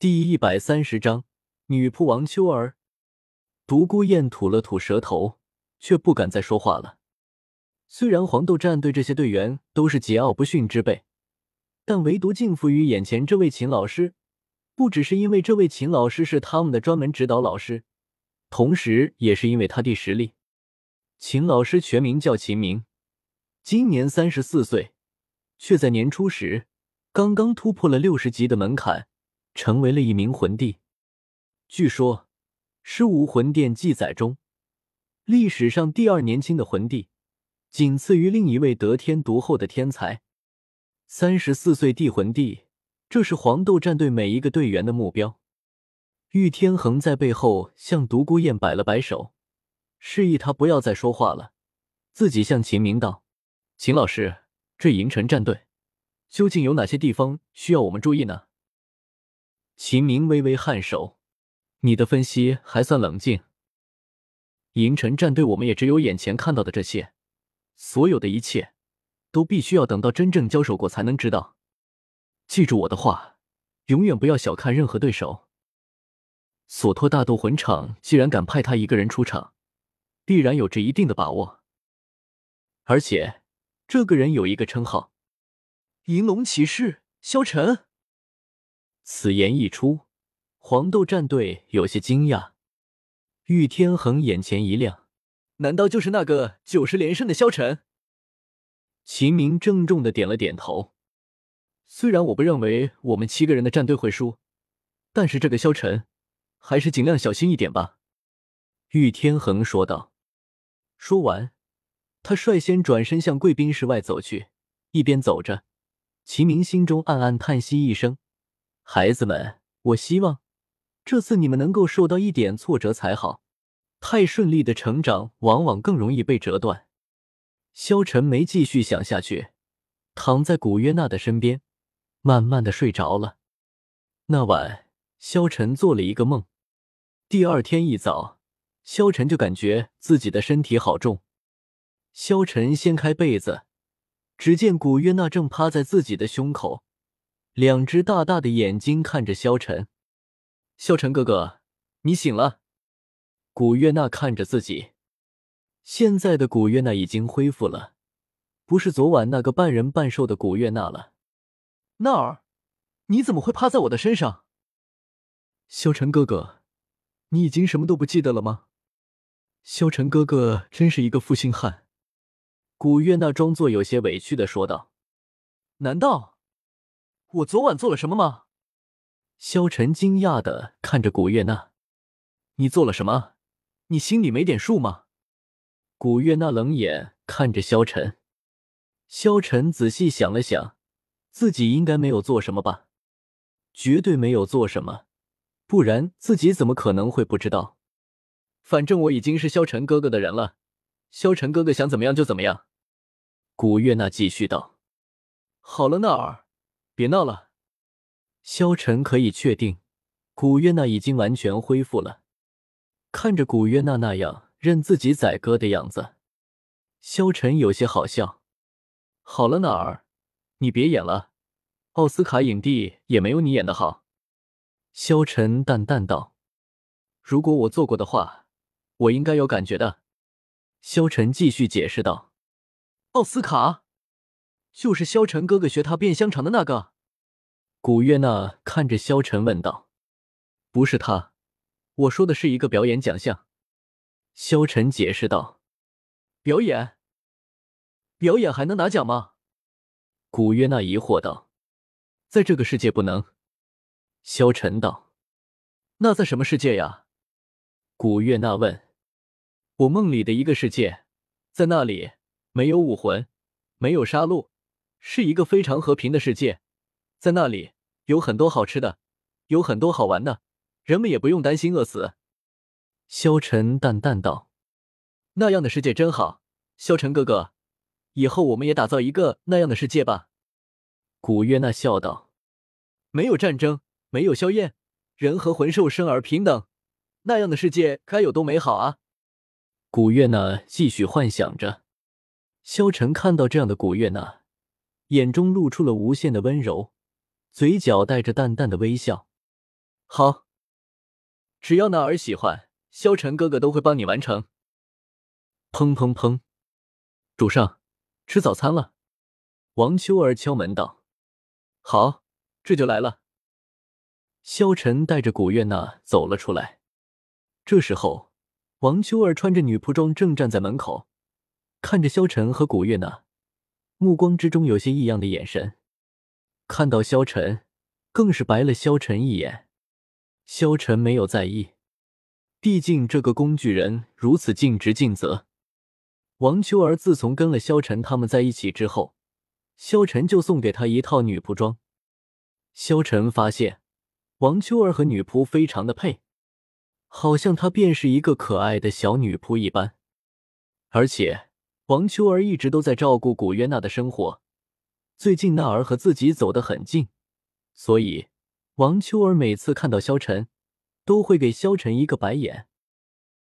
第一百三十章女仆王秋儿。独孤雁吐了吐舌头，却不敢再说话了。虽然黄豆战队这些队员都是桀骜不驯之辈，但唯独敬服于眼前这位秦老师，不只是因为这位秦老师是他们的专门指导老师，同时也是因为他的实力。秦老师全名叫秦明，今年三十四岁，却在年初时刚刚突破了六十级的门槛，成为了一名魂帝。据说。十五魂殿记载中，历史上第二年轻的魂帝，仅次于另一位得天独厚的天才。三十四岁帝魂帝，这是黄豆战队每一个队员的目标。玉天恒在背后向独孤雁摆了摆手，示意他不要再说话了，自己向秦明道：“秦老师，这银尘战队究竟有哪些地方需要我们注意呢？”秦明微微颔首。你的分析还算冷静。银尘战队，我们也只有眼前看到的这些，所有的一切都必须要等到真正交手过才能知道。记住我的话，永远不要小看任何对手。索托大斗魂场既然敢派他一个人出场，必然有着一定的把握。而且，这个人有一个称号——银龙骑士萧晨。此言一出。黄豆战队有些惊讶，玉天恒眼前一亮，难道就是那个九十连胜的萧晨？秦明郑重的点了点头。虽然我不认为我们七个人的战队会输，但是这个萧晨，还是尽量小心一点吧。玉天恒说道。说完，他率先转身向贵宾室外走去，一边走着，秦明心中暗暗叹息一声：“孩子们，我希望。”这次你们能够受到一点挫折才好，太顺利的成长往往更容易被折断。萧晨没继续想下去，躺在古约娜的身边，慢慢的睡着了。那晚，萧晨做了一个梦。第二天一早，萧晨就感觉自己的身体好重。萧晨掀开被子，只见古约娜正趴在自己的胸口，两只大大的眼睛看着萧晨。萧晨哥哥，你醒了。古月娜看着自己，现在的古月娜已经恢复了，不是昨晚那个半人半兽的古月娜了。娜儿，你怎么会趴在我的身上？萧晨哥哥，你已经什么都不记得了吗？萧晨哥哥真是一个负心汉。古月娜装作有些委屈的说道：“难道我昨晚做了什么吗？”萧晨惊讶的看着古月娜：“你做了什么？你心里没点数吗？”古月娜冷眼看着萧晨。萧晨仔细想了想，自己应该没有做什么吧？绝对没有做什么，不然自己怎么可能会不知道？反正我已经是萧晨哥哥的人了，萧晨哥哥想怎么样就怎么样。”古月娜继续道：“好了，娜儿，别闹了。”萧晨可以确定，古月娜已经完全恢复了。看着古月娜那样任自己宰割的样子，萧晨有些好笑。好了，娜儿，你别演了，奥斯卡影帝也没有你演的好。萧晨淡淡道：“如果我做过的话，我应该有感觉的。”萧晨继续解释道：“奥斯卡，就是萧晨哥哥学他变香肠的那个。”古月娜看着萧晨问道：“不是他，我说的是一个表演奖项。”萧晨解释道：“表演？表演还能拿奖吗？”古月娜疑惑道：“在这个世界不能。”萧晨道：“那在什么世界呀？”古月娜问：“我梦里的一个世界，在那里没有武魂，没有杀戮，是一个非常和平的世界。”在那里有很多好吃的，有很多好玩的，人们也不用担心饿死。萧晨淡淡道：“那样的世界真好，萧晨哥哥，以后我们也打造一个那样的世界吧。”古月娜笑道：“没有战争，没有硝烟，人和魂兽生而平等，那样的世界该有多美好啊！”古月娜继续幻想着。萧晨看到这样的古月娜，眼中露出了无限的温柔。嘴角带着淡淡的微笑。好，只要那儿喜欢，萧晨哥哥都会帮你完成。砰砰砰！主上，吃早餐了。王秋儿敲门道：“好，这就来了。”萧晨带着古月娜走了出来。这时候，王秋儿穿着女仆装，正站在门口，看着萧晨和古月娜，目光之中有些异样的眼神。看到萧晨，更是白了萧晨一眼。萧晨没有在意，毕竟这个工具人如此尽职尽责。王秋儿自从跟了萧晨他们在一起之后，萧晨就送给她一套女仆装。萧晨发现。王秋儿和女仆非常的配，好像她便是一个可爱的小女仆一般。而且王秋儿一直都在照顾古约娜的生活，最近娜儿和自己走得很近，所以王秋儿每次看到萧晨，都会给萧晨一个白眼，